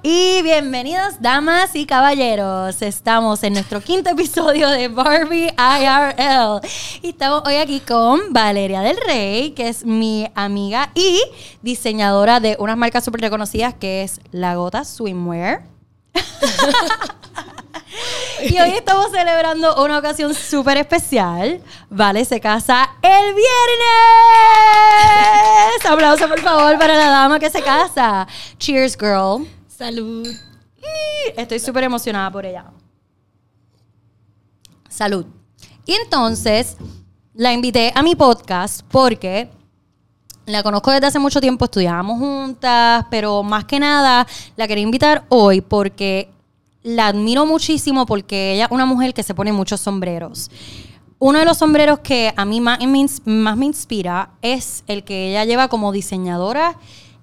Y bienvenidos, damas y caballeros. Estamos en nuestro quinto episodio de Barbie IRL. Y estamos hoy aquí con Valeria del Rey, que es mi amiga y diseñadora de unas marcas súper reconocidas, que es La Gota Swimwear. y hoy estamos celebrando una ocasión súper especial. Vale, se casa el viernes. Aplauso, por favor, para la dama que se casa. Cheers, girl. Salud. Estoy súper emocionada por ella. Salud. Y entonces la invité a mi podcast porque la conozco desde hace mucho tiempo, estudiábamos juntas, pero más que nada la quería invitar hoy porque la admiro muchísimo porque ella es una mujer que se pone muchos sombreros. Uno de los sombreros que a mí más más me inspira es el que ella lleva como diseñadora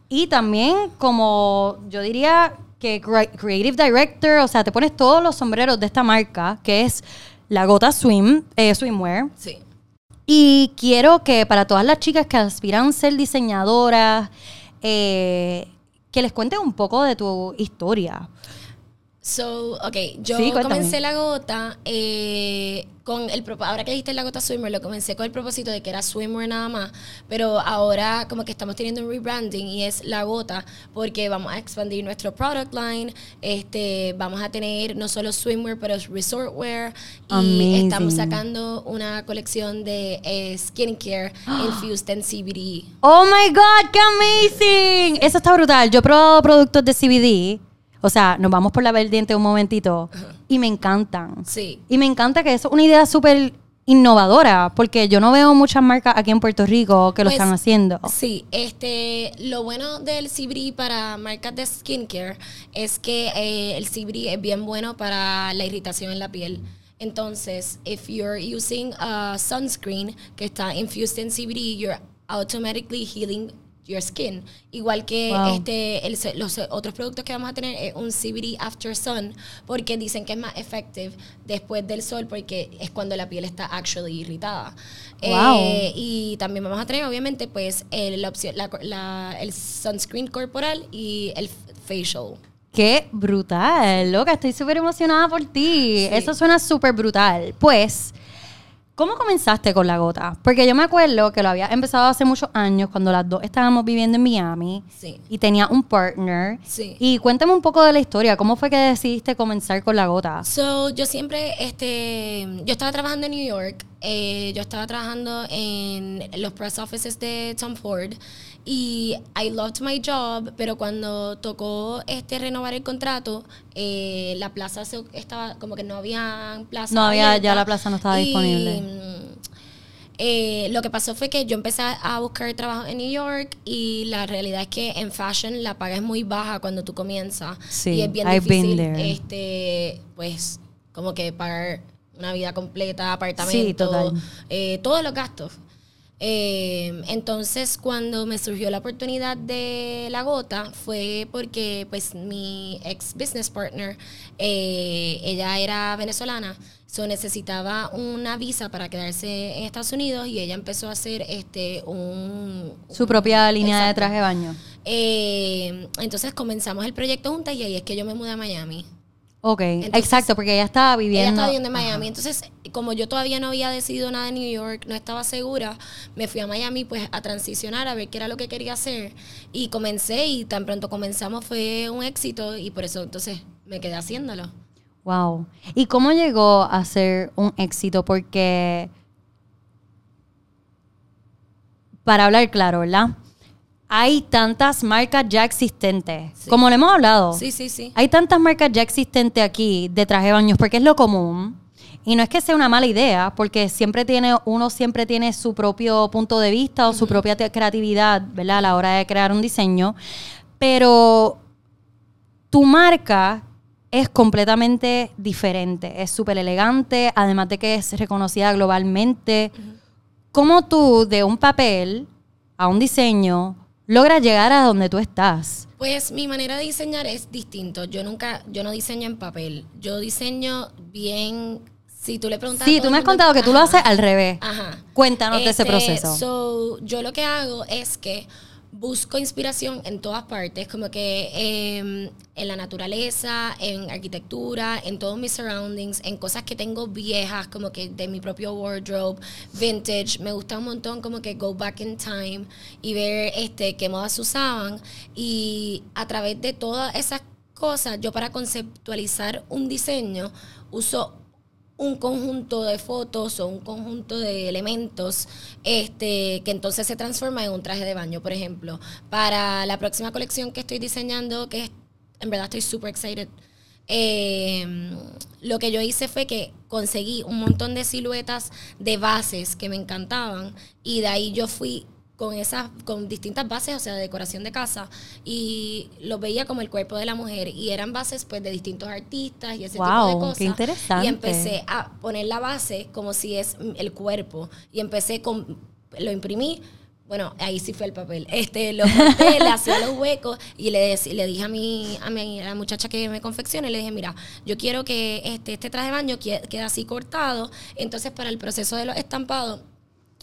y también como, yo diría que creative director, o sea, te pones todos los sombreros de esta marca, que es la Gota Swim, eh, Swimwear. Sí. Y quiero que para todas las chicas que aspiran a ser diseñadoras, eh, que les cuentes un poco de tu historia. So, ok, yo comencé la gota eh, con el ahora que dijiste la gota swimmer, lo comencé con el propósito de que era swimwear nada más, pero ahora como que estamos teniendo un rebranding y es la gota porque vamos a expandir nuestro product line, este, vamos a tener no solo swimwear pero resortwear y estamos sacando una colección de eh, skincare infused en CBD. Oh my god, qué amazing! Eso está brutal. Yo he probado productos de CBD o sea, nos vamos por la vertiente un momentito y me encantan. Sí. Y me encanta que eso es una idea súper innovadora, porque yo no veo muchas marcas aquí en Puerto Rico que lo pues, están haciendo. Sí, este, lo bueno del Cibri para marcas de skincare es que eh, el Cibri es bien bueno para la irritación en la piel. Entonces, if you're using a sunscreen que está infused in CBD, you're automatically healing your skin. Igual que este, los otros productos que vamos a tener es un CBD After Sun, porque dicen que es más effective después del sol, porque es cuando la piel está actually irritada. Eh, y también vamos a tener, obviamente, pues el, la, el sunscreen corporal y el facial. Qué brutal, loca, estoy súper emocionada por ti. Eso suena súper brutal. Pues ¿Cómo comenzaste con la gota? Porque yo me acuerdo que lo había empezado hace muchos años, cuando las dos estábamos viviendo en Miami. Sí. Y tenía un partner. Sí. Y cuéntame un poco de la historia. ¿Cómo fue que decidiste comenzar con la gota? So, yo siempre, este, yo estaba trabajando en New York. Eh, yo estaba trabajando en los press offices de Tom Ford y I loved my job, pero cuando tocó este renovar el contrato, eh, la plaza estaba como que no había plaza. No había, ya la plaza no estaba disponible. Eh, lo que pasó fue que yo empecé a buscar trabajo en New York y la realidad es que en fashion la paga es muy baja cuando tú comienzas. Sí, y es bien difícil, este, pues, como que pagar una vida completa, apartamento, eh, todos los gastos. Eh, entonces, cuando me surgió la oportunidad de la gota, fue porque pues mi ex business partner, eh, ella era venezolana, so necesitaba una visa para quedarse en Estados Unidos y ella empezó a hacer este un su propia línea de traje de baño. Eh, entonces comenzamos el proyecto juntas y ahí es que yo me mudé a Miami. Ok, exacto, porque ella estaba viviendo. Ella estaba viviendo en Miami. Entonces, como yo todavía no había decidido nada en New York, no estaba segura, me fui a Miami pues a transicionar, a ver qué era lo que quería hacer. Y comencé y tan pronto comenzamos fue un éxito y por eso entonces me quedé haciéndolo. Wow. ¿Y cómo llegó a ser un éxito? Porque, para hablar claro, ¿verdad? Hay tantas marcas ya existentes. Como le hemos hablado. Sí, sí, sí. Hay tantas marcas ya existentes aquí de traje de baños porque es lo común. Y no es que sea una mala idea, porque siempre tiene, uno siempre tiene su propio punto de vista o su propia creatividad, ¿verdad? A la hora de crear un diseño. Pero tu marca es completamente diferente. Es súper elegante, además de que es reconocida globalmente. ¿Cómo tú, de un papel a un diseño, logras llegar a donde tú estás? Pues mi manera de diseñar es distinto. Yo nunca, yo no diseño en papel. Yo diseño bien. Si tú le preguntas. Sí, tú me has contado que tú lo haces al revés. Ajá. Cuéntanos de ese este, proceso. So, yo lo que hago es que busco inspiración en todas partes, como que em, en la naturaleza, en arquitectura, en todos mis surroundings, en cosas que tengo viejas, como que de mi propio wardrobe, vintage. Me gusta un montón como que go back in time y ver este qué modas usaban. Y a través de todas esas cosas, yo para conceptualizar un diseño uso un conjunto de fotos o un conjunto de elementos este, que entonces se transforma en un traje de baño. Por ejemplo, para la próxima colección que estoy diseñando, que en verdad estoy súper excited, em, lo que yo hice fue que conseguí un montón de siluetas de bases que me encantaban y de ahí yo fui con esas, con distintas bases, o sea, de decoración de casa, y los veía como el cuerpo de la mujer, y eran bases pues de distintos artistas y ese tipo de cosas. Qué interesante. Y empecé a poner la base como si es el cuerpo, y empecé con, lo imprimí, bueno, ahí sí fue el papel. Este, lo corté, le hacía los huecos y le, le dije a mi, a mi a la muchacha que me confecciona, le dije, mira, yo quiero que este, este traje de baño quede así cortado. Entonces, para el proceso de los estampados,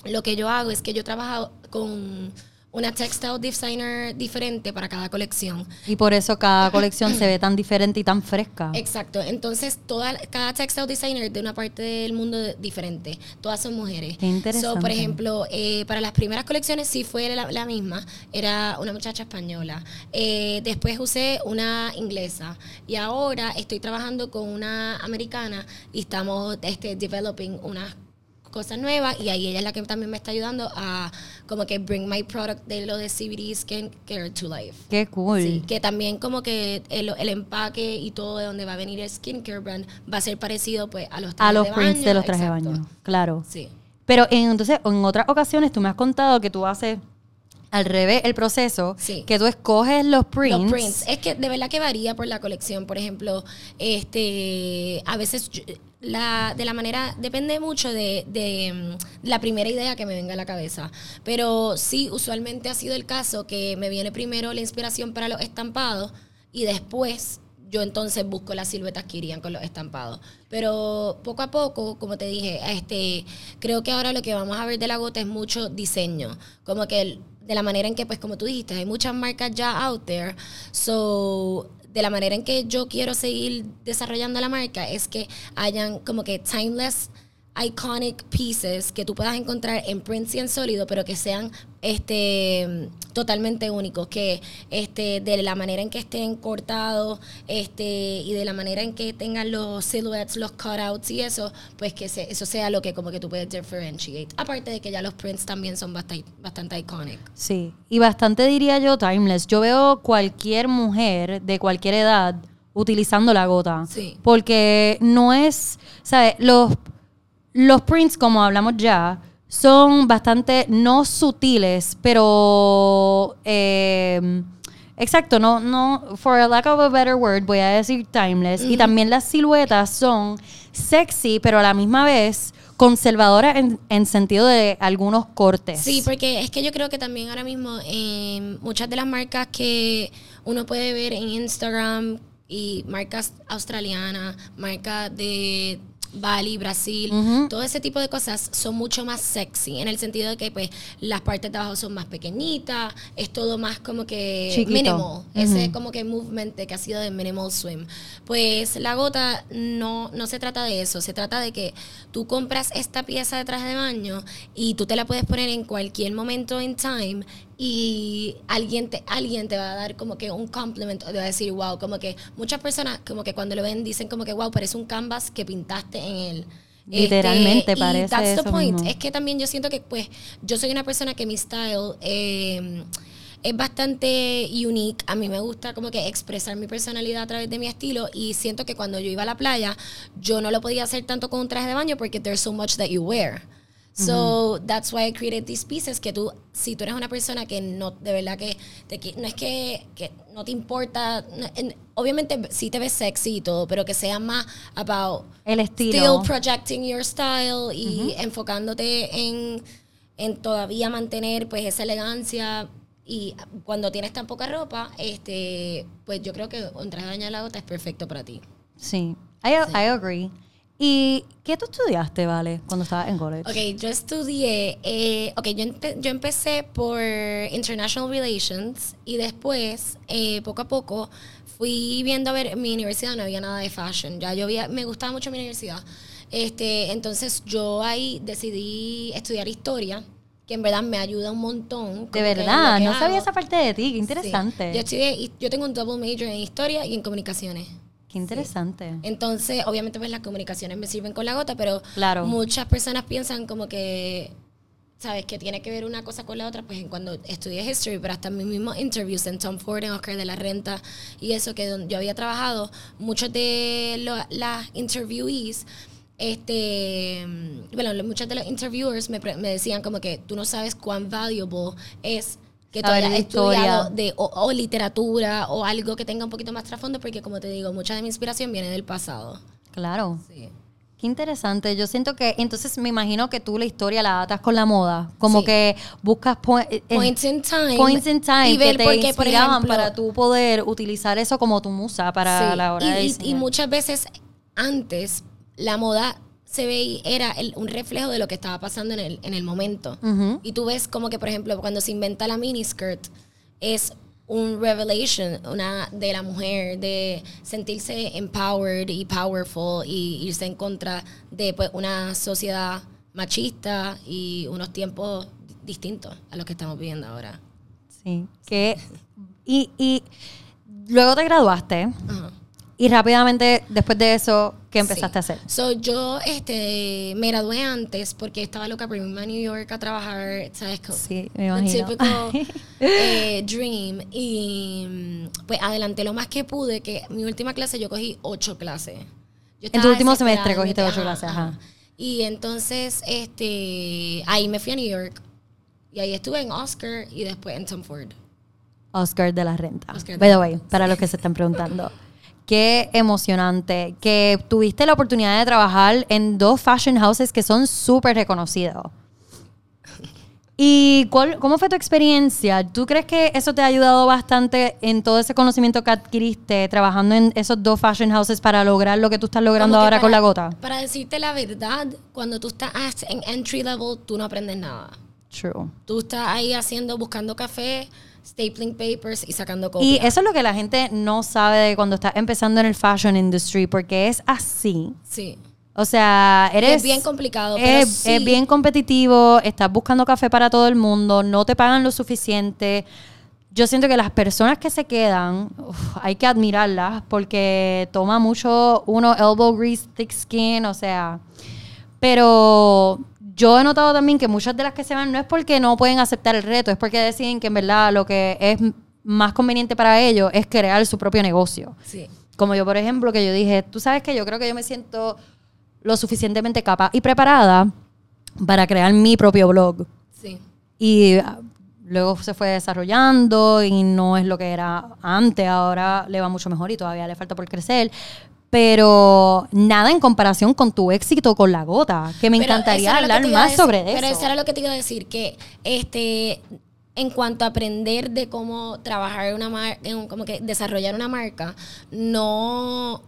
lo que yo hago es que yo trabajo con una textile designer diferente para cada colección. Y por eso cada colección se ve tan diferente y tan fresca. Exacto. Entonces, toda, cada textile designer de una parte del mundo diferente. Todas son mujeres. Qué interesante. por ejemplo, eh, para las primeras colecciones sí fue la, misma. Era una muchacha española. Eh, después usé una inglesa. Y ahora estoy trabajando con una americana y estamos este, developing unas cosas nuevas y ahí ella es la que también me está ayudando a como que bring my product de lo de CBD Skincare to life. Qué cool. que también como que el, empaque y todo de donde va a venir el skincare brand va a ser parecido pues a los trajes a los prints de los trajes de baño, claro. Sí. Pero en, entonces en otras ocasiones tú me has contado que tú haces al revés el proceso, sí. que tú escoges los prints. Los prints. Es que de verdad que varía por la colección. Por ejemplo, este a veces la, de la manera, depende mucho de, de, mm, la primera idea que me venga a la cabeza. Pero sí, usualmente ha sido el caso que me viene primero la inspiración para los estampados y después yo entonces busco las siluetas que irían con los estampados. Pero poco a poco, como te dije, este, creo que ahora lo que vamos a ver de la gota es mucho diseño. Como que de la manera en que, pues como tú dijiste, hay muchas marcas ya out there. So, de la manera en que yo quiero seguir desarrollando la marca es que hayan como que timeless iconic pieces que tú puedas encontrar en prints y en sólido, pero que sean este totalmente únicos, que este de la manera en que estén cortados, este y de la manera en que tengan los silhouettes, los cutouts y eso, pues que eso sea lo que como que tú puedes differentiate. Aparte de que ya los prints también son bastante, bastante iconic. Sí, y bastante diría yo timeless. Yo veo cualquier mujer de cualquier edad utilizando la gota. Sí. Porque no es, ¿sabes? Los los prints, como hablamos ya, son bastante no sutiles, pero eh, exacto, no, no, for a lack of a better word, voy a decir timeless. Y también las siluetas son sexy, pero a la misma vez conservadoras en, en, sentido de algunos cortes. Sí, porque es que yo creo que también ahora mismo eh, muchas de las marcas que uno puede ver en Instagram y marcas australianas, marcas de Bali, Brasil, todo ese tipo de cosas son mucho más sexy, en el sentido de que pues las partes de abajo son más pequeñitas, es todo más como que minimal, ese como que movement que ha sido de minimal swim. Pues la gota no, no se trata de eso, se trata de que tú compras esta pieza de traje de baño y tú te la puedes poner en cualquier momento en time y alguien te, alguien te va a dar como que un compliment, te va a decir, wow, como que muchas personas como que cuando lo ven dicen como que, wow, parece un canvas que pintaste en él. Literalmente este, parece. that's the point. Es que también yo siento que, pues, yo soy una persona que mi style eh, es bastante unique. A mí me gusta como que expresar mi personalidad a través de mi estilo y siento que cuando yo iba a la playa, yo no lo podía hacer tanto con un traje de baño porque there's so much that you wear. So that's why I created these pieces que tú, si tú eres una persona que no, de verdad que, no es que, no te importa, obviamente sí te ves sexy y todo, pero que sea más about el estilo. Still projecting your style y enfocándote en, en todavía mantener pues esa elegancia y cuando tienes tan poca ropa, este, pues yo creo que un traje de la gota es perfecto para ti. Sí, I, I agree. ¿Y qué tú estudiaste, Vale, cuando estabas en college? Ok, yo estudié, eh, ok, yo, empe- yo empecé por International Relations y después, eh, poco a poco, fui viendo a ver, mi universidad no había nada de fashion, ya yo había, me gustaba mucho mi universidad. Este, entonces yo ahí decidí estudiar historia, que en verdad me ayuda un montón. de verdad, no sabía esa parte de ti, qué Sí. interesante. Yo estudié, yo tengo un double major en historia y en comunicaciones. Qué interesante. Entonces, obviamente, pues las comunicaciones me sirven con la gota, pero Claro. muchas personas piensan como que, ¿sabes? Que tiene que ver una cosa con la otra, pues en cuando estudié History, pero hasta mis mismos interviews en Tom Ford, en Oscar de la Renta y eso, que donde yo había trabajado, muchos de lo- las interviewees, este, bueno, lo- muchos de los interviewers me, me decían como que tú no sabes cuán valuable es que tú Saber hayas de historia. estudiado de, o, o literatura o algo que tenga un poquito más trasfondo, porque como te digo, mucha de mi inspiración viene del pasado. Claro. Sí. Qué interesante. Yo siento que, entonces me imagino que tú la historia la atas con la moda. Como Sí. que buscas point- eh, eh, Points in time. points in time y que ver te por qué, por inspiraban ejemplo, para tú poder utilizar eso como tu musa para sí, la hora y, de y- y muchas veces antes la moda se veía, era el- un reflejo de lo que estaba pasando en el, en el momento. Y tú ves como que, por ejemplo, cuando se inventa la miniskirt, es un revelation una de la mujer de sentirse empowered y powerful y irse en contra de pues, una sociedad machista y unos tiempos di- distintos a los que estamos viviendo ahora. Sí. Que, y, y luego te graduaste Ajá. Y rápidamente después de eso, ¿qué empezaste Sí. a hacer? So, yo este, me gradué antes porque estaba loca por irme a New York a trabajar, ¿sabes? Co- Sí, me imagino. typical, eh, dream. Y mm, pues adelanté lo más que pude, que mi última clase yo cogí ocho clases. Yo tu último semestre cogiste ocho clases, ajá. Y entonces, este, ahí me fui a New York. Y ahí estuve en Oscar y después en Tom Ford. Oscar de la Renta. Oscar By the way, para los que se están preguntando. Qué emocionante que tuviste la oportunidad de trabajar en dos fashion houses que son súper reconocidos. ¿Y cuál, cómo fue tu experiencia? ¿Tú crees que eso te ha ayudado bastante en todo ese conocimiento que adquiriste trabajando en esos dos fashion houses para lograr lo que tú estás logrando ahora con para- la gota? Para decirte la verdad, cuando tú estás en entry level, tú no aprendes nada. True. Tú estás ahí haciendo, buscando café, stapling papers y sacando Y copias. eso es lo que la gente no sabe de cuando estás empezando en el fashion industry, porque es así. Sí. O sea, eres... es bien complicado, pero Es, sí. es bien competitivo, estás buscando café para todo el mundo, no te pagan lo suficiente. Yo siento que las personas que se quedan, uf, hay que admirarlas porque toma mucho uno elbow grease, thick skin, o sea. Pero yo he notado también que muchas de las que se van no es porque no pueden aceptar el reto, es porque deciden que en verdad lo que es más conveniente para ellos es crear su propio negocio. Sí. Como yo, por ejemplo, que yo dije, tú sabes que yo creo que yo me siento lo suficientemente capaz y preparada para crear mi propio blog. Sí. Y ah, luego se fue desarrollando y no es lo que era antes, ahora le va mucho mejor y todavía le falta por crecer. Pero nada en comparación con tu éxito con la gota, que me Pero encantaría eso hablar más decir- sobre Pero eso. eso era lo que te iba a decir, que este en cuanto a aprender de cómo trabajar una marca, como que desarrollar una marca, no,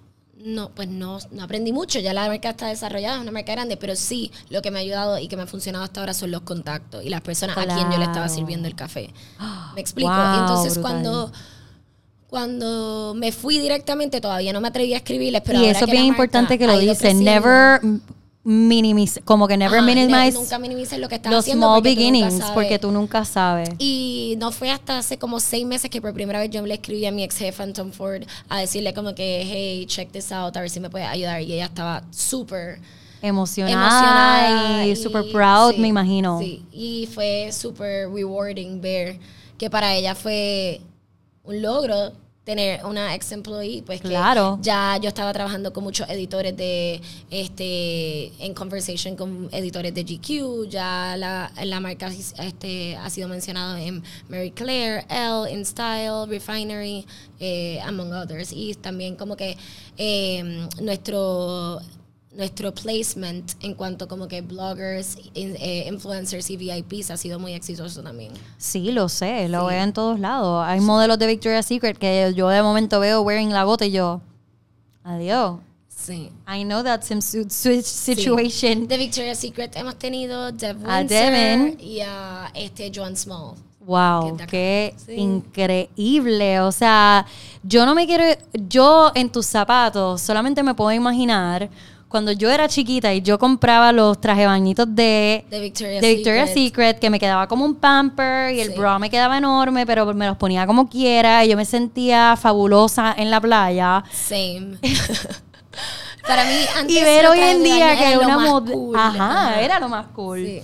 no, pues no, no aprendí mucho. Ya la marca está desarrollada, es una marca grande, pero sí lo que me ha ayudado y que me ha funcionado hasta ahora son los contactos y las personas a quien yo le estaba sirviendo el café. ¿Me explico? Wow, Entonces brutal. cuando cuando me fui directamente todavía no me atreví a escribirles, pero y eso es bien marca importante que lo dicen. Never minimize, como que never Ajá, ne- minimize nunca minimices lo que estás los haciendo small porque tú nunca beginnings, sabes. porque tú nunca sabes. Y no fue hasta hace como seis meses que por primera vez yo le escribí a mi ex jefa Tom Ford a decirle como que, hey, check this out, a ver si me puede ayudar. Y ella estaba súper Emocionada, emocionada. y super proud, sí, me imagino. Sí, y fue súper rewarding ver que para ella fue un logro tener una ex employee pues que Claro. ya yo estaba trabajando con muchos editores de este en conversation con editores de GQ ya la, la marca este ha sido mencionado en Mary Claire Elle In Style Refinery eh, among others y también como que eh, nuestro nuestro placement en cuanto como que bloggers, in- eh, influencers y VIPs ha sido muy exitoso también. Sí, lo sé, lo Sí. veo en todos lados. Hay modelos de Victoria's Secret que yo de momento veo wearing la gota y yo, adiós. Sí. I know that switch situation. De Victoria's Secret hemos tenido Dev A Devin. y a este Joan Small. Wow, qué. Sí. increíble. O sea, yo no me quiero, yo en tus zapatos solamente me puedo imaginar cuando yo era chiquita y yo compraba los traje bañitos de, De Victoria's, de Victoria's Secret. Secret, que me quedaba como un pamper y el Sí. bra me quedaba enorme, pero me los ponía como quiera y yo me sentía fabulosa en la playa. Same. Para mí, antes Y ver hoy en día que era una más mod- cool. Ajá, era lo más cool. Sí.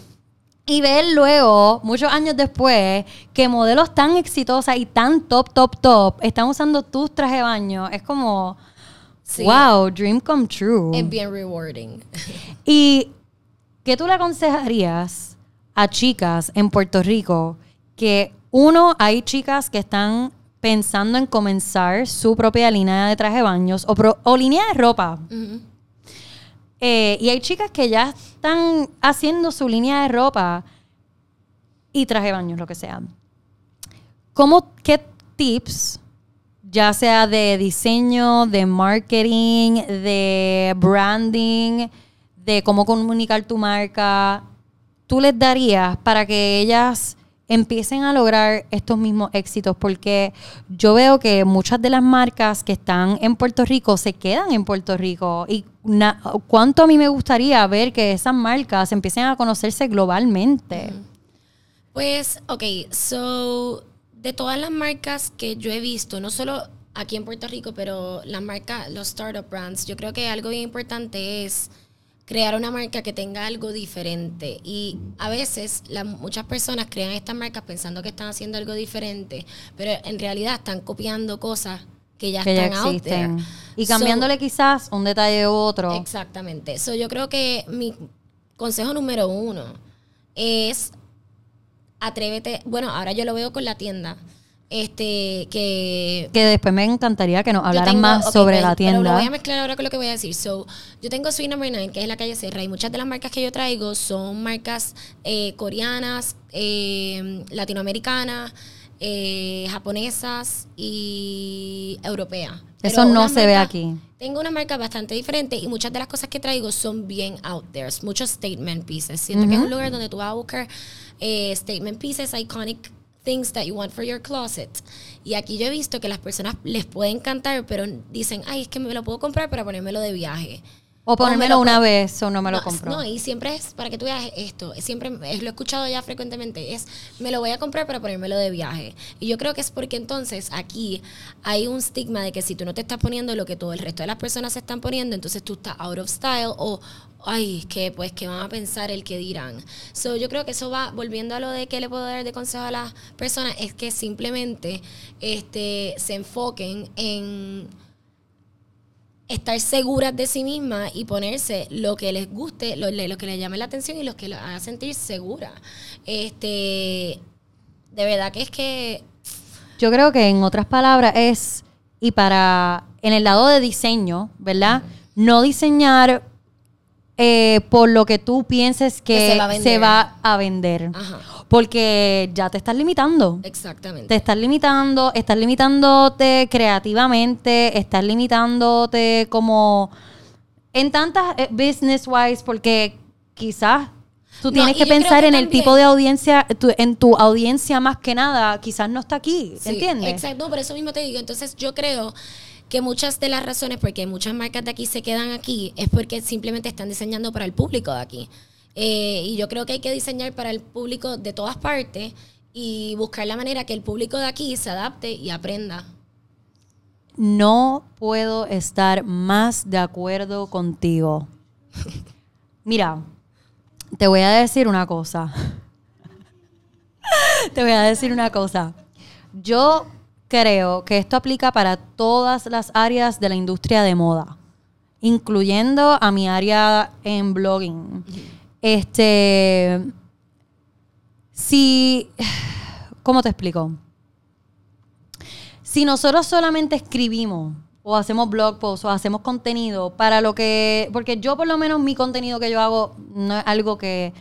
Y ver luego, muchos años después, que modelos tan exitosas y tan top, top, top están usando tus trajes de baño, es como, Sí. wow, dream come true. Es bien rewarding. ¿Y qué tú le aconsejarías a chicas en Puerto Rico que, uno, hay chicas que están pensando en comenzar su propia línea de traje de baños o, pro- o línea de ropa? Eh, y hay chicas que ya están haciendo su línea de ropa y traje de baños, lo que sea. ¿Cómo, qué tips, ya sea de diseño, de marketing, de branding, de cómo comunicar tu marca, tú les darías para que ellas empiecen a lograr estos mismos éxitos? Porque yo veo que muchas de las marcas que están en Puerto Rico se quedan en Puerto Rico. Y cuánto a mí me gustaría ver que esas marcas empiecen a conocerse globalmente. Pues, ok, so, de todas las marcas que yo he visto, no solo aquí en Puerto Rico, pero las marcas, los startup brands, yo creo que algo bien importante es crear una marca que tenga algo diferente. Y a veces las muchas personas crean estas marcas pensando que están haciendo algo diferente, pero en realidad están copiando cosas que ya que ya están out there. existen. Y So, cambiándole quizás un detalle u otro. Exactamente. So, yo creo que mi consejo número uno es atrévete. Bueno, ahora yo lo veo con la tienda. Este, que. Que después me encantaría que nos hablaran tengo- más sobre la Pero lo tienda. voy a mezclar ahora con lo que voy a decir. So, yo tengo Sweet Number 9, que es la calle Serra, y muchas de las marcas que yo traigo son marcas eh, coreanas, eh, latinoamericanas, eh, japonesas y europeas. Eso no unas se ve marcas- aquí. tengo una marca bastante diferente y muchas de las cosas que traigo son bien out there, muchos statement pieces. Siento que es un lugar donde tú vas a buscar eh, statement pieces, iconic things that you want for your closet. Y aquí yo he visto que las personas les puede encantar, pero dicen, ay, es que me lo puedo comprar para ponérmelo de viaje. O me ponérmelo lo una vez o no me lo No, compro. No, y siempre es para que tú veas esto. Siempre es- lo he escuchado ya frecuentemente. Es me lo voy a comprar para ponérmelo de viaje. Y yo creo que es porque entonces aquí hay un estigma de que si tú no te estás poniendo lo que todo el resto de las personas se están poniendo, entonces tú estás out of style o ay, que pues que van a pensar el que dirán. So, yo creo que eso va volviendo a lo de que le puedo dar de consejo a las personas es que simplemente este se enfoquen en estar seguras de sí mismas y ponerse lo que les guste, lo, lo que les llame la atención y los que las haga sentir segura. Este, de verdad que es que Yo creo que en otras palabras es, y para, en el lado de diseño, ¿verdad? No diseñar eh, por lo que tú pienses que, Que se va a vender. se va a vender. Ajá. Porque ya te estás limitando. exactamente. Te estás limitando, estás limitándote creativamente, estás limitándote como en tantas eh, business wise, porque quizás tú tienes que pensar que en el tipo de audiencia, tu- en tu audiencia más que nada, quizás no está aquí, Sí, ¿entiendes? Exacto, por eso mismo te digo. Entonces yo creo que muchas de las razones por qué muchas marcas de aquí se quedan aquí es porque simplemente están diseñando para el público de aquí. Eh, y yo creo que hay que diseñar para el público de todas partes y buscar la manera que el público de aquí se adapte y aprenda. No puedo estar más de acuerdo contigo. Mira, te voy a decir una cosa. te voy a decir una cosa. Yo creo que esto aplica para todas las áreas de la industria de moda, incluyendo a mi área en blogging. Este, si, ¿cómo te explico? Si nosotros solamente escribimos o hacemos blog posts o hacemos contenido para lo que, porque yo por lo menos mi contenido que yo hago no es algo que,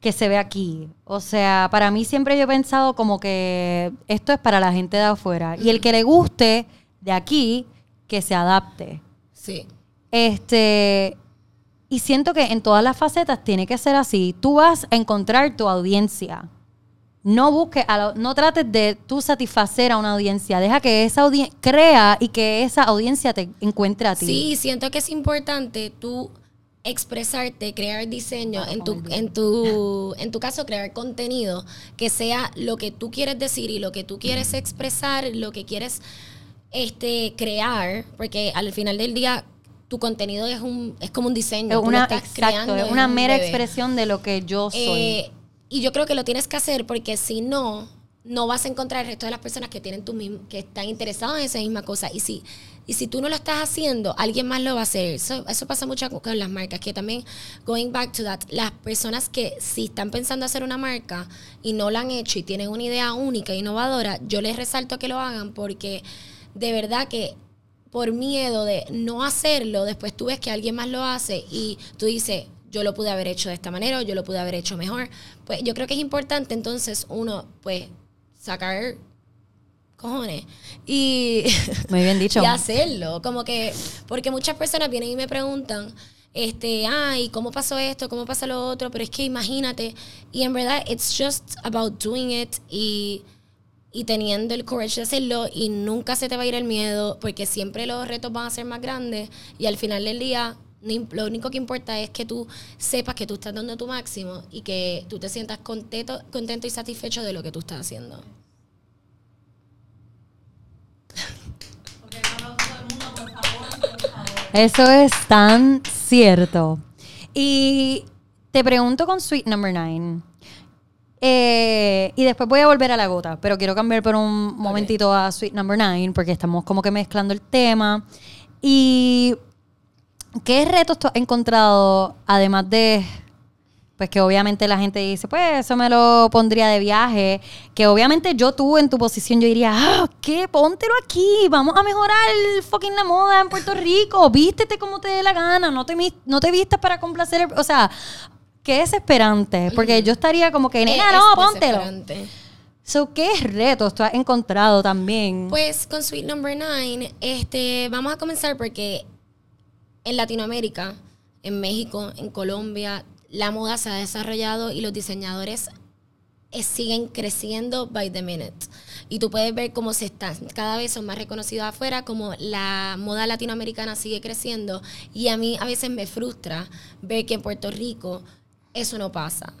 que se ve aquí. O sea, para mí siempre yo he pensado como que esto es para la gente de afuera. Y el que le guste de aquí, que se adapte. Sí. Este, y siento que en todas las facetas tiene que ser así. Tú vas a encontrar tu audiencia. No busques, a la- no trates de tú satisfacer a una audiencia. Deja que esa audiencia crea y que esa audiencia te encuentre a ti. Sí, siento que es importante tú expresarte, crear diseño, en tu, en tu, en tu caso crear contenido que sea lo que tú quieres decir y lo que tú quieres expresar, lo que quieres este crear, porque al final del día tu contenido es un es como un diseño, Es una, estás exacto, creando es en una un mera bebé. expresión de lo que yo soy. Eh, y yo creo que lo tienes que hacer porque si no, no vas a encontrar el resto de las personas que tienen tu mismo, que están interesadas en esa misma cosa. Y si, y si tú no lo estás haciendo, alguien más lo va a hacer. Eso, eso pasa mucho con, las marcas, que también, going back to that, las personas que si están pensando hacer una marca y no la han hecho y tienen una idea única e innovadora, yo les resalto que lo hagan porque de verdad que por miedo de no hacerlo, después tú ves que alguien más lo hace y tú dices, yo lo pude haber hecho de esta manera o yo lo pude haber hecho mejor. Pues yo creo que es importante entonces uno, pues, sacar cojones y, Muy bien dicho. y hacerlo. Como que, porque muchas personas vienen y me preguntan, este, ay, ¿cómo pasó esto? ¿Cómo pasa lo otro? Pero es que imagínate, y en verdad, it's just about doing it y y teniendo el courage de hacerlo y nunca se te va a ir el miedo porque siempre los retos van a ser más grandes y al final del día lo único que importa es que tú sepas que tú estás dando tu máximo y que tú te sientas contento, contento y satisfecho de lo que tú estás haciendo. Eso es tan cierto. Y te pregunto con Sweet Number Nine. eh, y después voy a volver a la gota, pero quiero cambiar por un momentito a Sweet Number Nine porque estamos como que mezclando el tema. Y ¿qué retos tú has encontrado además de pues que obviamente la gente dice, pues eso me lo pondría de viaje, que obviamente yo tú en tu posición yo diría, ah, ¿qué? Póntelo aquí, vamos a mejorar el fucking la moda en Puerto Rico, vístete como te dé la gana, no te, no te vistas para complacer, el- o sea, qué desesperante, porque yo estaría como que, nena, no, póntelo. So, ¿qué retos tú has encontrado también? Pues con Sweet Number Nine, este, vamos a comenzar porque en Latinoamérica, en México, en Colombia, la moda se ha desarrollado y los diseñadores eh, siguen creciendo by the minute. Y tú puedes ver cómo se están, cada vez son más reconocidos afuera, como la moda latinoamericana sigue creciendo. Y a mí a veces me frustra ver que en Puerto Rico eso no pasa.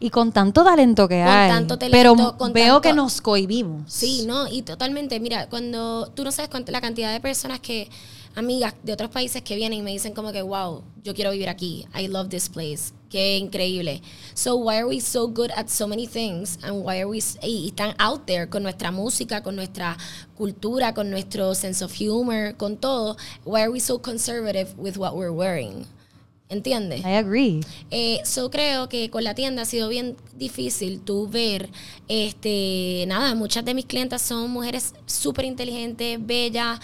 y con tanto talento que Con hay, tanto talento, pero con veo tanto- que nos cohibimos. Sí, no, y totalmente. Mira, cuando tú no sabes la cantidad de personas que, amigas de otros países que vienen y me dicen como que, wow, yo quiero vivir aquí. I love this place. Qué increíble. So, why are we so good at so many things? And why are we, y están out there con nuestra música, con nuestra cultura, con nuestro sense of humor, con todo. Why are we so conservative with what we're wearing? ¿Entiendes? I agree. Eh, so creo que con la tienda ha sido bien difícil tú ver, este, nada, muchas de mis clientas son mujeres súper inteligentes, bellas,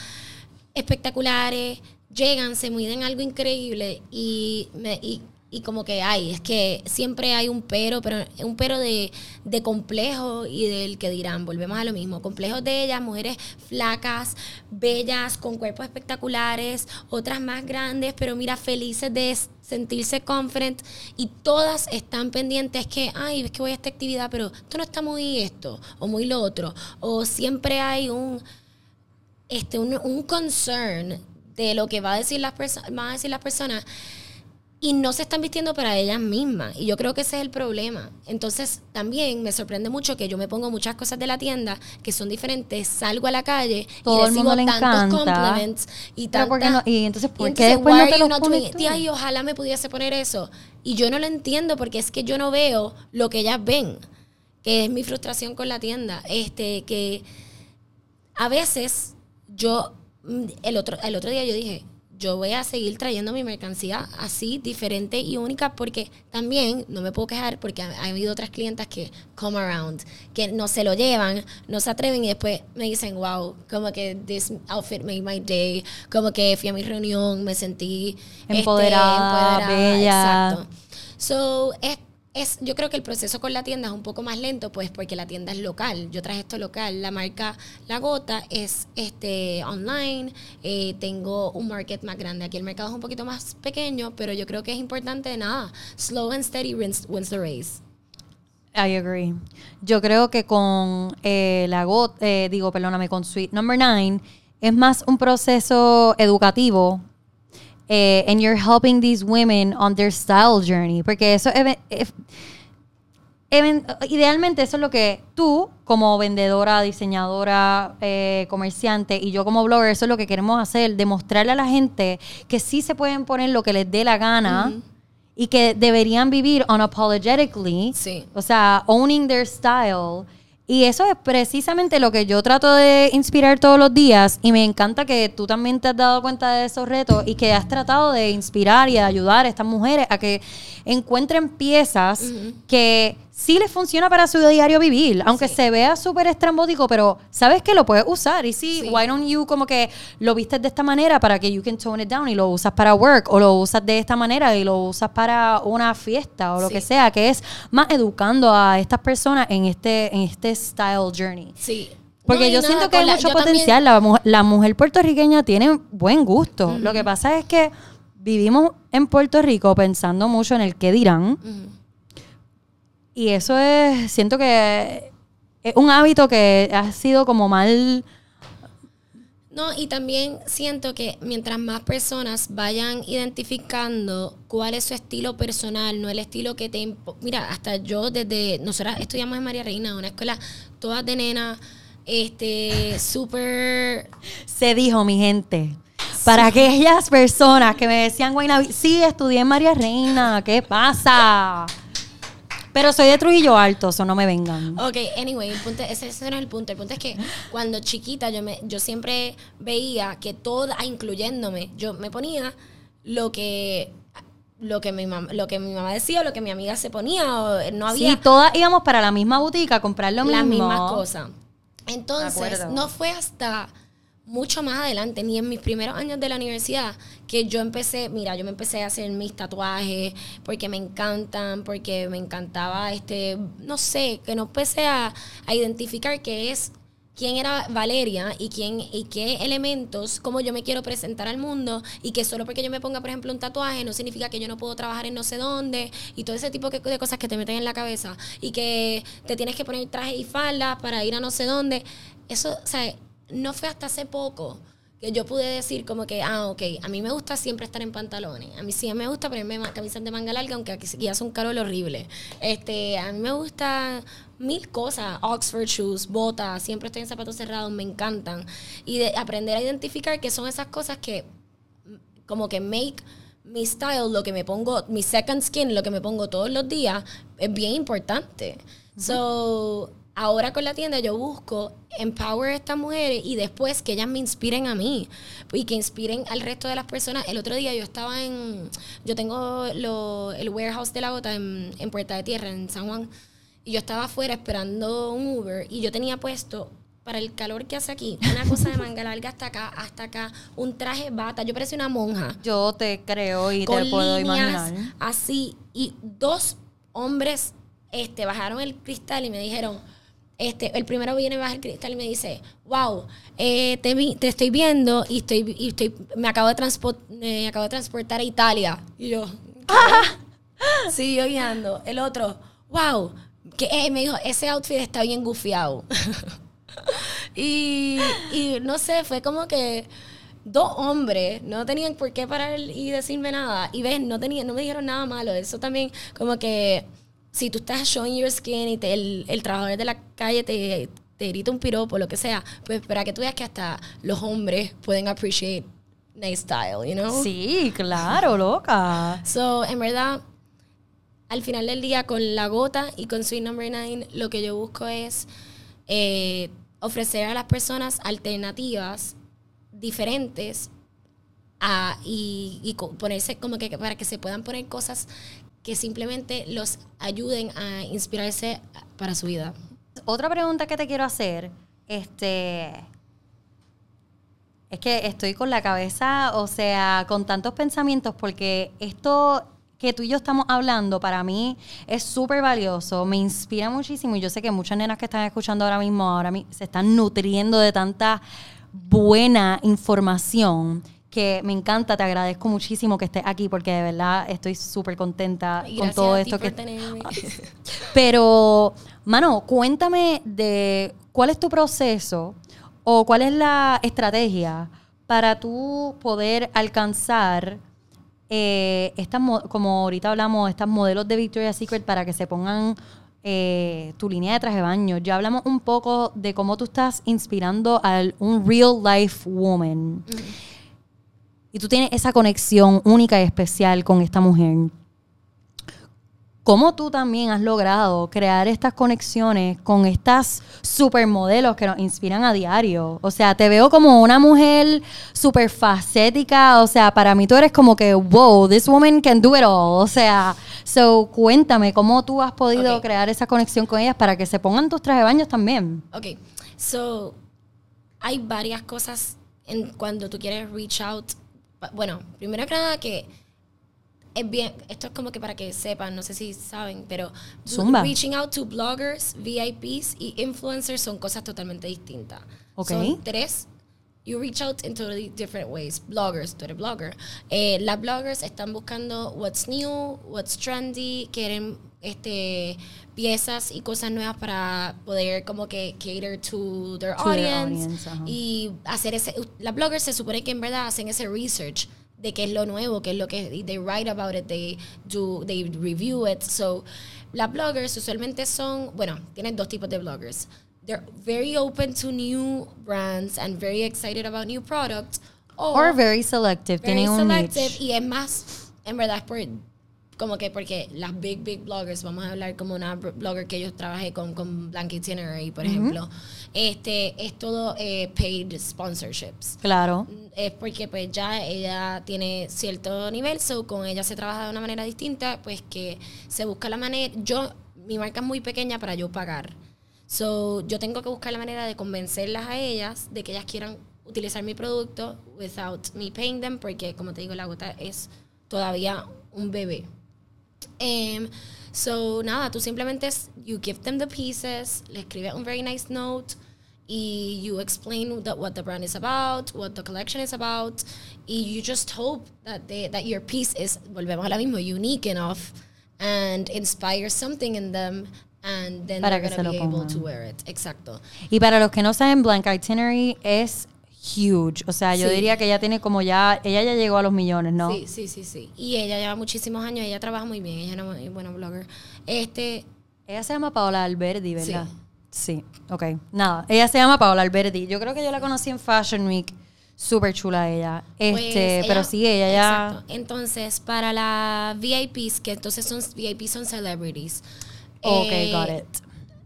espectaculares, llegan, se miden algo increíble y, me, y, y como que hay, es que siempre hay un pero, pero un pero de, de complejo y del que dirán, volvemos a lo mismo, complejos de ellas, mujeres flacas, bellas, con cuerpos espectaculares, otras más grandes, pero mira, felices de sentirse confident y todas están pendientes que, ay, es que voy a esta actividad, pero esto no está muy esto o muy lo otro, o siempre hay un este, un, un concern de lo que va a decir las van a decir las personas y no se están vistiendo para ellas mismas. Y yo creo que ese es el problema. Entonces, también me sorprende mucho que yo me pongo muchas cosas de la tienda que son diferentes, salgo a la calle Todo y el mundo recibo le tantos encanta. compliments y Pero ¿por qué tanta- no? Y entonces, ¿por qué después no te los pones tú? Tía, y ojalá me pudiese poner eso. Y yo no lo entiendo porque es que yo no veo lo que ellas ven, que es mi frustración con la tienda. Este, que a veces yo, mm, el otro, el otro día yo dije, yo voy a seguir trayendo mi mercancía así, diferente y única, porque también no me puedo quejar porque ha, ha habido otras clientas que come around, que no se lo llevan, no se atreven y después me dicen, wow, como que this outfit made my day, como que fui a mi reunión, me sentí este, Empoderada, bella. Exacto. So, es es, yo creo que el proceso con la tienda es un poco más lento, pues porque la tienda es local. Yo traje esto local. La marca La Gota es este online. Eh, tengo un market más grande. Aquí el mercado es un poquito más pequeño, pero yo creo que es importante, nada, slow and steady wins, wins the race. I agree. Yo creo que con eh, la Gota, eh, digo, perdóname, con Sweet Number 9 es más un proceso educativo eh, and you're helping these women on their style journey. Porque eso, idealmente eso es lo que tú, como vendedora, diseñadora, eh, comerciante, y yo como blogger, eso es lo que queremos hacer, demostrarle a la gente que sí se pueden poner lo que les dé la gana. Y que deberían vivir unapologetically. Sí. O sea, owning their style y eso es precisamente lo que yo trato de inspirar todos los días y me encanta que tú también te has dado cuenta de esos retos y que has tratado de inspirar y de ayudar a estas mujeres a que encuentren piezas que sí les funciona para su diario vivir, aunque se vea súper estrambótico, pero sabes que lo puedes usar. Y sí, why don't you como que lo vistes de esta manera para que you can tone it down y lo usas para work, o lo usas de esta manera y lo usas para una fiesta o lo que sea, que es más educando a estas personas en este, en este style journey. Sí. Porque yo siento que hay mucho potencial. La, mujer puertorriqueña tiene buen gusto. Lo que pasa es que vivimos en Puerto Rico pensando mucho en el qué dirán. Y eso es, siento que es un hábito que ha sido como mal... No, y también siento que mientras más personas vayan identificando cuál es su estilo personal, no el estilo que te... Mira, hasta yo desde... Nosotros estudiamos en María Reina, una escuela toda de nena, este, súper... Se dijo, mi gente. Para aquellas personas que me decían, Guayna, sí, estudié en María Reina, ¿qué pasa? Pero soy de Trujillo Alto, eso no me vengan. Ok, anyway, ese, ese, no es el punto. El punto es que cuando chiquita yo, me, yo siempre veía que toda, incluyéndome, yo me ponía lo que lo que mi mamá, lo que mi mamá decía, lo que mi amiga se ponía, no había. Sí, todas íbamos para la misma boutique a comprar lo mismo. Las mismas cosas. Entonces, no fue hasta mucho más adelante, ni en mis primeros años de la universidad, que yo empecé, mira, yo me empecé a hacer mis tatuajes porque me encantan, porque me encantaba, este, no sé, que no empecé a, identificar qué es quién era Valeria y quién y qué elementos, cómo yo me quiero presentar al mundo y que solo porque yo me ponga, por ejemplo, un tatuaje no significa que yo no puedo trabajar en no sé dónde y todo ese tipo de cosas que te meten en la cabeza y que te tienes que poner traje y falda para ir a no sé dónde. Eso, o sea, no fue hasta hace poco que yo pude decir como que, ah, ok, a mí me gusta siempre estar en pantalones. A mí sí me gusta ponerme camisas de manga larga, aunque aquí hace un calor horrible. Este, a mí me gusta mil cosas, Oxford shoes, botas, siempre estoy en zapatos cerrados, me encantan. Y de aprender a identificar que son esas cosas que como que make mi style, lo que me pongo, mi second skin, lo que me pongo todos los días, es bien importante. So, ahora con la tienda yo busco empower a estas mujeres y después que ellas me inspiren a mí y que inspiren al resto de las personas. El otro día yo estaba en, yo tengo el warehouse de la gota en, Puerta de Tierra, en San Juan, y yo estaba afuera esperando un Uber y yo tenía puesto para el calor que hace aquí, una cosa de manga larga hasta acá, hasta acá, un traje bata, yo parecía una monja. Yo te creo y te puedo imaginar. Así, y dos hombres este, bajaron el cristal y me dijeron, este, el primero viene, baja el cristal y me dice, wow, eh, te, te, estoy viendo y estoy, y estoy me, acabo de me acabo de transportar a Italia. Y yo, sí, yo guiando. El otro, wow, que eh, me dijo, ese outfit está bien gufiado. y, y no sé, fue como que dos hombres no tenían por qué parar y decirme nada. Y ves, no, tenían, no me dijeron nada malo. Eso también como que si tú estás showing your skin y el, el, trabajador de la calle te, te grita un piropo, lo que sea, pues para que tú veas que hasta los hombres pueden appreciate nice style, you know? Sí, claro, loca. So, en verdad, al final del día, con la gota y con Sweet Number 9, lo que yo busco es eh, ofrecer a las personas alternativas diferentes a, y, y, ponerse como que para que se puedan poner cosas que simplemente los ayuden a inspirarse para su vida. Otra pregunta que te quiero hacer, este, es que estoy con la cabeza, o sea, con tantos pensamientos, porque esto que tú y yo estamos hablando, para mí es súper valioso, me inspira muchísimo y yo sé que muchas nenas que están escuchando ahora mismo, ahora mi- se están nutriendo de tanta buena información que me encanta, te agradezco muchísimo que estés aquí porque de verdad estoy súper contenta Y con todo a ti esto por que... tenerme. Pero, mano, cuéntame de cuál es tu proceso o cuál es la estrategia para tú poder alcanzar eh, estas, mo- como ahorita hablamos, estas modelos de Victoria's Secret para que se pongan eh, tu línea de traje de baño. Ya hablamos un poco de cómo tú estás inspirando a un real life woman. Y tú tienes esa conexión única y especial con esta mujer. ¿Cómo tú también has logrado crear estas conexiones con estas supermodelos que nos inspiran a diario? O sea, te veo como una mujer súper facética. O sea, para mí tú eres como que, wow, this woman can do it all. O sea, so cuéntame cómo tú has podido Ok. crear esa conexión con ellas para que se pongan tus trajes de baños también. Ok, so hay varias cosas en cuando tú quieres reach out. Bueno, primero que nada que es bien, esto es como que para que sepan, no sé si saben, pero Zumba. reaching out to bloggers, VIPs y influencers son cosas totalmente distintas. Ok. Son tres. You reach out in totally different ways. Bloggers, tú eres blogger. Eh, las bloggers están buscando what's new, what's trendy, quieren este piezas y cosas nuevas para poder como que cater to their To their audience, ajá. y hacer ese las bloggers se supone que en verdad hacen ese research de qué es lo nuevo, qué es lo que they write about it, they do they review it. So las bloggers usualmente son, bueno, tienen dos tipos de bloggers. They're very open to new brands and very excited about new products. Or very selective, very tienen un selective niche. y es más, en verdad es por como que porque las big big bloggers vamos a hablar como una blogger que yo trabajé con con Blank Itinerary por ejemplo este es todo eh, paid sponsorships Claro. es porque pues ya ella tiene cierto nivel, so con ella se trabaja de una manera distinta, pues que se busca la manera, yo, mi marca es muy pequeña para yo pagar, so yo tengo que buscar la manera de convencerlas a ellas de que ellas quieran utilizar mi producto without me paying them, porque como te digo, la gota es todavía un bebé. Em, so, nada, tú simplemente you give them the pieces, le escribes un very nice note y you explain what the brand is about, what the collection is about, y you just hope that they, that your piece is, volvemos a la mismo, unique enough and inspires something in them and then Para que se lo pongan. to wear it. Exacto. Y para los que no saben, Blank Itinerary es huge. O sea, yo Sí. diría que ella tiene como ya, ella ya llegó a los millones, ¿no? Sí, sí, sí, sí. Y ella lleva muchísimos años, ella trabaja muy bien, ella es una muy buena blogger. Este, Ella se llama Paola Alberdi, ¿verdad? Sí. ok. Nada, ella se llama Paola Alberdi. Yo creo que yo la conocí en Fashion Week. Súper chula ella. Pues, Este, pero ella- sí, ella ya... Exacto. Entonces, para la VIPs, que entonces son VIPs son celebrities. Ok, eh, got it.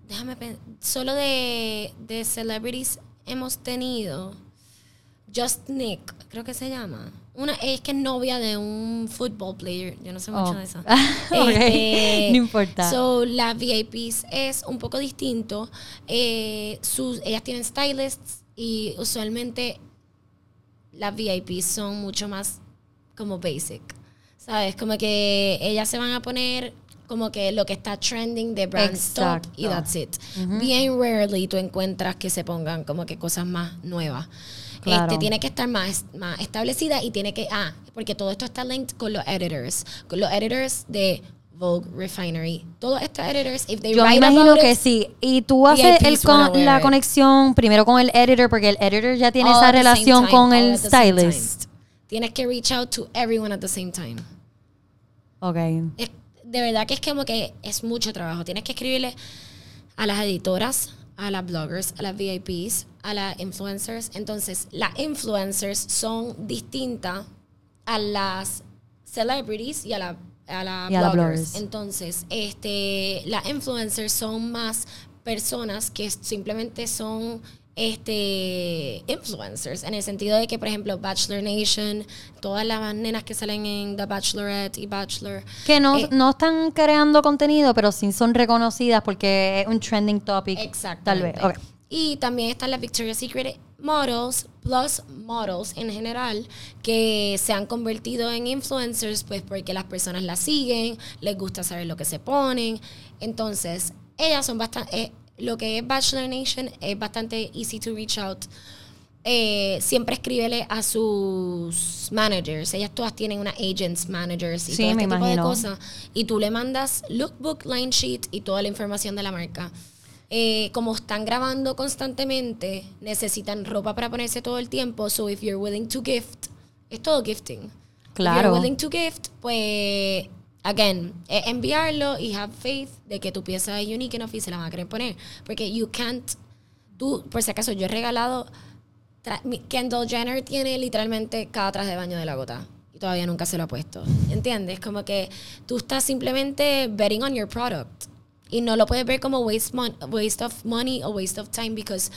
Déjame pensar. Solo de, de celebrities hemos tenido Just Nick, creo que se llama. Una es que es novia de un football player. Yo no sé mucho Oh. de eso. Ok, Este, no importa. So, la VIPs es un poco distinto. Eh, sus, ellas tienen stylists y usualmente las VIPs son mucho más como basic. ¿Sabes? Como que ellas se van a poner como que lo que está trending de brand stock y Exacto. that's it. Bien rarely tú encuentras que se pongan como que cosas más nuevas. Claro. Este, tiene que estar más, más establecida y tiene que, ah, porque todo esto está linked con los editors, con los editors de Vogue, Refinery, todos estos editors, if they Yo write imagino que it, sí. Y tú haces el con- la conexión primero con el editor, porque el editor ya tiene all esa relación time, con el stylist. Tienes que reach out to everyone at the same time. Ok. Es- de verdad que es como que es mucho trabajo. Tienes que escribirle a las editoras, a las bloggers, a las VIPs, a las influencers. Entonces, las influencers son distintas a las celebrities y a la a la las bloggers. bloggers. Entonces, este, las influencers son más personas que simplemente son este influencers en el sentido de que por ejemplo Bachelor Nation todas las nenas que salen en The Bachelorette y Bachelor Que no, eh, no están creando contenido, pero sí son reconocidas porque es un trending topic. Exactamente. Tal vez. Ok. Y también está la Victoria's Secret models plus models en general que se han convertido en influencers pues porque las personas las siguen, les gusta saber lo que se ponen. Entonces, ellas son bastante eh, lo que es Bachelor Nation es bastante easy to reach out. Eh, siempre escríbele a sus managers. Ellas todas tienen una agents, managers y Sí, todo este tipo de cosas. Y tú le mandas lookbook, line sheet y toda la información de la marca. Eh, como están grabando constantemente, necesitan ropa para ponerse todo el tiempo. So if you're willing to gift, es todo gifting. If Claro. you're willing to gift, pues, again, es enviarlo y have faith de que tu pieza es unique enough y se la van a querer poner. Porque you can't, tú, por si acaso, yo he regalado, Kendall Jenner tiene literalmente cada traje de baño de la gota. Y todavía nunca se lo ha puesto. ¿Entiendes? Como que tú estás simplemente betting on your product. Y no lo puedes ver como waste, mon- waste of money o waste of time because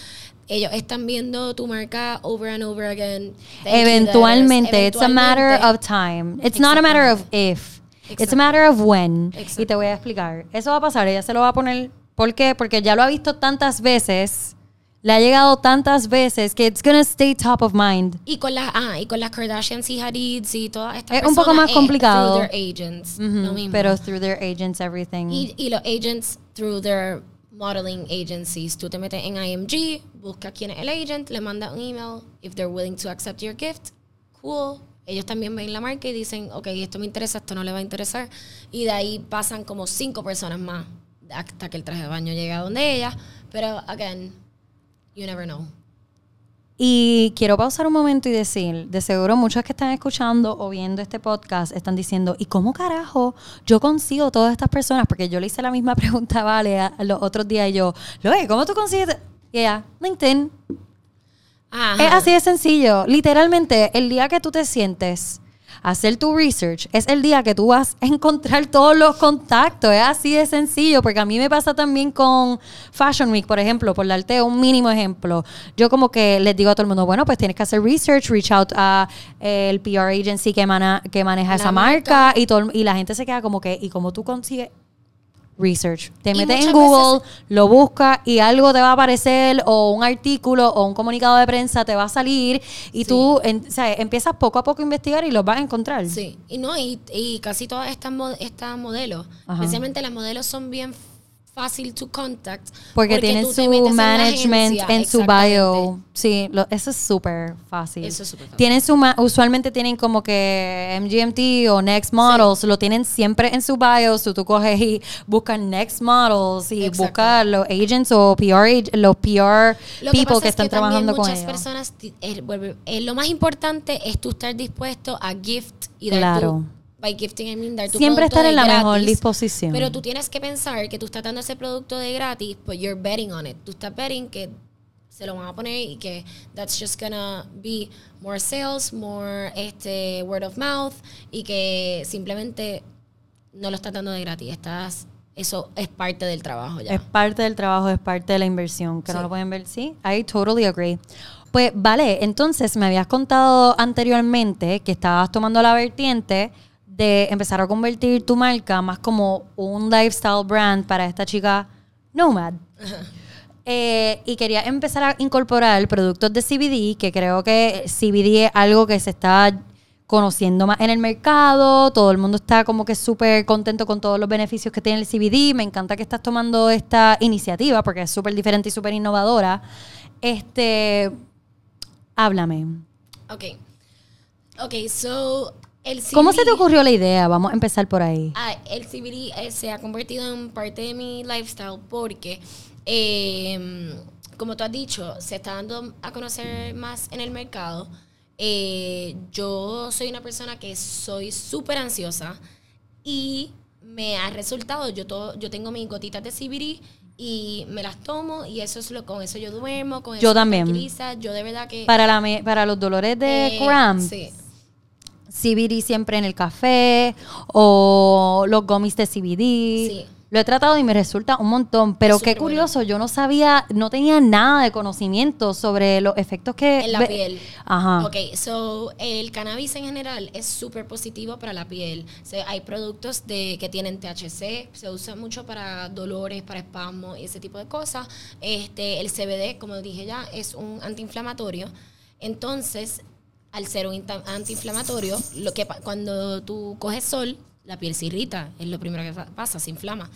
ellos están viendo tu marca over and over again. Eventualmente, it's a matter of time. It's not a matter of if. It's a matter of when. Exacto. Y te voy a explicar. Eso va a pasar, ella se lo va a poner. ¿Por qué? Porque ya lo ha visto tantas veces, le ha llegado tantas veces que it's gonna stay top of mind. Y con las ah, y con las Kardashians y Hadids y todas estas Es un poco más eh, complicado. through their agents, Ujú, lo mismo. Pero through their agents, everything. y, y los agents through their modeling agencies. Tú te metes en IMG, buscas quién es el agent, le mandas un email. If they're willing to accept your gift, cool. Ellos también ven la marca y dicen, ok, esto me interesa, esto no le va a interesar. Y de ahí pasan como cinco personas más hasta que el traje de baño llegue a donde ella. Pero, again, you never know. Y quiero pausar un momento y decir, de seguro muchos que están escuchando o viendo este podcast están diciendo, ¿y cómo carajo yo consigo todas estas personas? Porque yo le hice la misma pregunta a Vale los otros días y yo, Loe, ¿cómo tú consigues? Y LinkedIn. Ajá. Es así de sencillo. Literalmente, el día que tú te sientes hacer tu research, es el día que tú vas a encontrar todos los contactos. Es así de sencillo, porque a mí me pasa también con Fashion Week, por ejemplo, por darte un mínimo ejemplo. Yo como que les digo a todo el mundo, bueno, pues tienes que hacer research, reach out a eh, el PR agency que, mana- que maneja La esa marca. marca, y, todo, y la gente se queda como que, ¿y cómo tú consigues? Research. Te metes en Google, lo buscas y algo te va a aparecer o un artículo o un comunicado de prensa te va a salir y Sí. tú en- o sea, empiezas poco a poco a investigar y los vas a encontrar. Sí, y no, y, y casi todas estas, mo- estas modelos, especialmente las modelos son bien fácil to contact. Porque, tienen su en management en su bio. Sí, lo- eso es súper fácil. Eso es súper fácil. Tienen su usualmente tienen como que MGMT o Next Models, lo tienen siempre en su bio. So tú coges y buscas Next Models y Exacto. buscas los agents o PR, los PR Lo people que es están trabajando con muchas ellos. personas, eh, eh, lo más importante es tú estar dispuesto a gift y dar Claro. tu, by gifting I mean dar tu Siempre estar en la gratis, mejor disposición. Pero tú tienes que pensar que tú estás dando ese producto de gratis, but you're betting on it. Tú estás betting que se lo van a poner y que that's just gonna be more sales, more este word of mouth y que simplemente no lo estás dando de gratis. Estás eso es parte del trabajo ya. Es parte del trabajo, es parte de la inversión, que no Sí. lo pueden ver. Sí, I totally agree. Pues vale, entonces me habías contado anteriormente que estabas tomando la vertiente de empezar a convertir tu marca más como un lifestyle brand para esta chica Nomad. Eh, y quería empezar a incorporar productos de CBD, que creo que CBD es algo que se está conociendo más en el mercado, todo el mundo está como que súper contento con todos los beneficios que tiene el CBD, me encanta que estás tomando esta iniciativa porque es súper diferente y súper innovadora. Este, háblame. Ok. Ok, so el ¿Cómo se te ocurrió la idea? Vamos a empezar por ahí. Ah, el CBD eh, se ha convertido en parte de mi lifestyle porque, eh, como tú has dicho, se está dando a conocer más en el mercado. Eh, yo soy una persona que soy súper ansiosa y me ha resultado, yo, todo, yo tengo mis gotitas de CBD y me las tomo y eso es lo con eso yo duermo, con Yo eso me también. tranquiliza. Yo de verdad que... Para, la, me- para los dolores de eh, cramp, Sí. CBD siempre en el café o los gummies de CBD. Sí. Lo he tratado y me resulta un montón, pero qué curioso, yo no sabía, no tenía nada de conocimiento sobre los efectos que... En la ve- piel. Ajá. Ok, so el cannabis en general es súper positivo para la piel. Se- hay productos de, que tienen THC, se usa mucho para dolores, para espasmos y ese tipo de cosas. Este, el CBD, como dije ya, es un antiinflamatorio. Entonces, al ser un antiinflamatorio, lo que cuando tú coges sol, la piel se irrita, es lo primero que pasa, se inflama.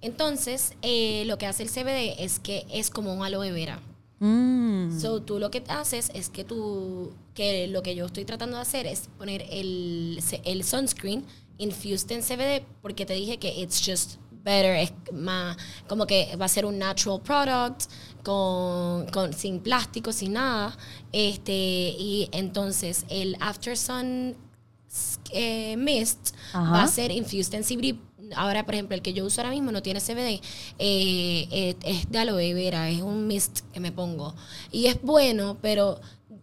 Entonces, eh, lo que hace el CBD es que es como un aloe vera. Mm. So, tú lo que haces es que tú, que lo que yo estoy tratando de hacer es poner el, el sunscreen infused en CBD porque te dije que it's just better, es más, como que va a ser un natural product con, con- sin plástico, sin nada. Este, y entonces el After Sun eh, Mist Ajá. va a ser infused en CBD. Ahora, por ejemplo, el que yo uso ahora mismo no tiene CBD, eh, eh, es de aloe vera, es un mist que me pongo. Y es bueno, pero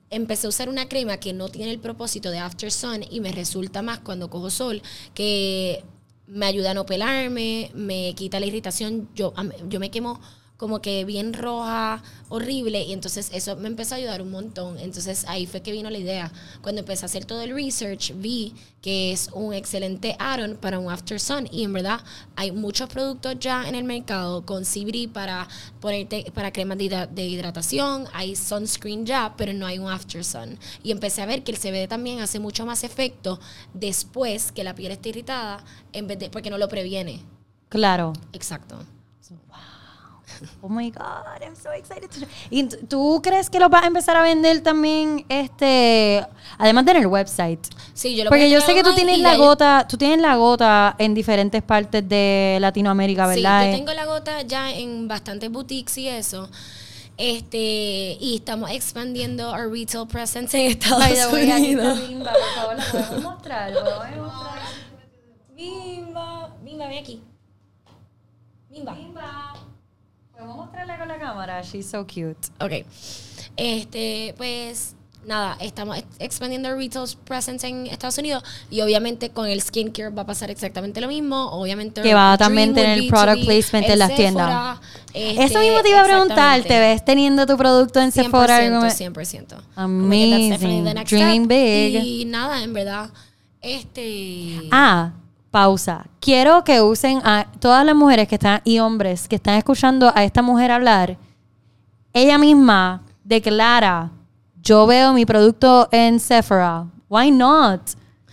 empecé a usar una crema que no tiene el propósito de After Sun y me resulta más cuando cojo sol, que me ayuda a no pelarme, me quita la irritación. Yo, yo me quemo como que bien roja, horrible, y entonces eso me empezó a ayudar un montón. Entonces ahí fue que vino la idea. Cuando empecé a hacer todo el research, vi que es un excelente add-on para un After Sun, y en verdad hay muchos productos ya en el mercado con CBD para ponerte para cremas de, hidra- de hidratación, hay sunscreen ya, pero no hay un After Sun. Y empecé a ver que el CBD también hace mucho más efecto después que la piel esté irritada, en vez de porque no lo previene. Claro. Exacto. Oh my God, I'm so excited. to- ¿Y tú crees que lo vas a empezar a vender también, este, además de en el website? Sí, yo lo voy Porque yo sé que tú tienes la ya yo- gota, tú tienes la gota en diferentes partes de Latinoamérica, ¿verdad? Sí, yo Eh, tengo la gota ya en bastantes boutiques y eso. Este, y estamos expandiendo our retail presence en Estados way, aquí está Unidos. Bimba, por favor, la podemos mostrar, podemos mostrar. Bimba, Bimba, ven aquí. Bimba. Bimba. Podemos mostrarla con la cámara, she's so cute. Ok. Este, pues nada, estamos ex- expandiendo el retail presence en Estados Unidos y obviamente con el skincare va a pasar exactamente lo mismo. Obviamente Que va a también tener be product be placement en las tiendas. este, Eso mismo te iba a preguntar, ¿te ves teniendo tu producto en 100%, Sephora? 100%. Como que that's definitely the Amazing. Dream step. big. Y nada, en verdad, este... Ah, pausa. Quiero que usen a todas las mujeres que están y hombres que están escuchando a esta mujer hablar. Ella misma declara, yo veo mi producto en Sephora. Why not?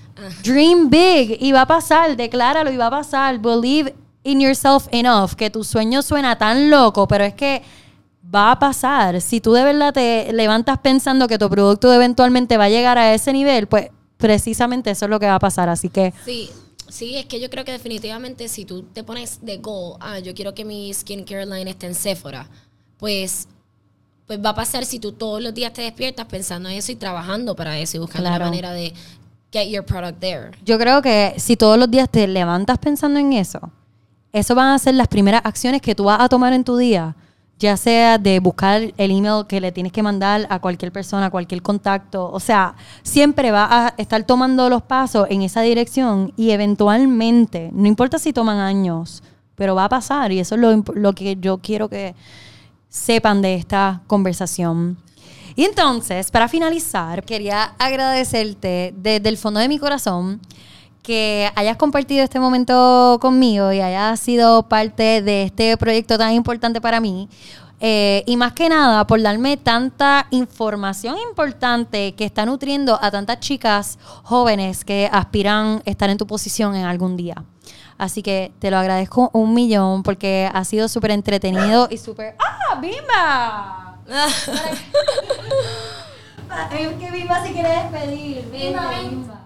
Dream big y va a pasar, decláralo y va a pasar. Believe in yourself enough, que tu sueño suena tan loco, pero es que va a pasar. Si tú de verdad te levantas pensando que tu producto eventualmente va a llegar a ese nivel, pues precisamente eso es lo que va a pasar. Así que Sí, sí, es que yo creo que definitivamente si tú te pones de goal, ah, yo quiero que mi skincare line esté en Sephora, pues, pues va a pasar si tú todos los días te despiertas pensando en eso y trabajando para eso y buscando Claro. la manera de get your product there. yo creo que si todos los días te levantas pensando en eso, eso van a ser las primeras acciones que tú vas a tomar en tu día. Ya sea de buscar el email que le tienes que mandar a cualquier persona, a cualquier contacto. O sea, siempre vas a estar tomando los pasos en esa dirección y eventualmente, no importa si toman años, pero va a pasar y eso es lo, lo que yo quiero que sepan de esta conversación. Y entonces, para finalizar, quería agradecerte desde el fondo de mi corazón que hayas compartido este momento conmigo y hayas sido parte de este proyecto tan importante para mí. Eh, y más que nada, por darme tanta información importante que está nutriendo a tantas chicas jóvenes que aspiran a estar en tu posición en algún día. Así que te lo agradezco un millón porque ha sido súper entretenido y súper... ¡Ah, Bimba! Es que Bimba se quiere despedir. Vente, Bimba.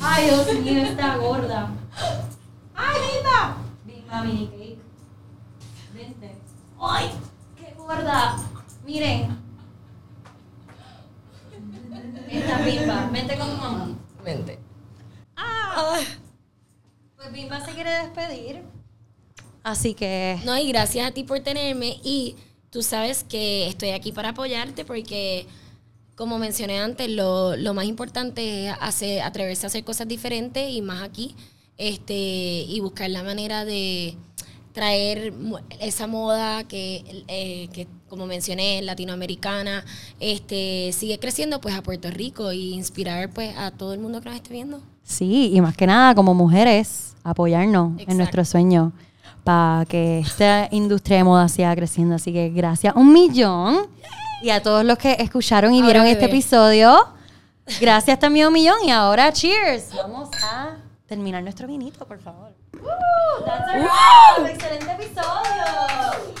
Ay, Dios mío, está gorda. ¡Ay, Bimba! Bimba mini cake. Vente. ¡Ay! ¡Qué gorda! Miren. Esta Bimba. Vente con tu mamá. Mente. Pues Bimba se quiere despedir. Así que. No, y gracias a ti por tenerme y tú sabes que estoy aquí para apoyarte porque, como mencioné antes, lo, lo más importante es hacer, atreverse a hacer cosas diferentes y más aquí, este, y buscar la manera de, traer esa moda que, eh, que como mencioné, latinoamericana, este, sigue creciendo pues a Puerto Rico y inspirar pues a todo el mundo que nos esté viendo. Sí, y más que nada, como mujeres, apoyarnos en nuestro sueño para que esta industria de moda siga creciendo. Así que gracias un millón. Y a todos los que escucharon y Ahora, vieron bebé. este episodio, gracias también un millón. Y ahora, cheers. Vamos a terminar nuestro vinito, por favor. ¡Uh! That's a. ¡Excelente episodio!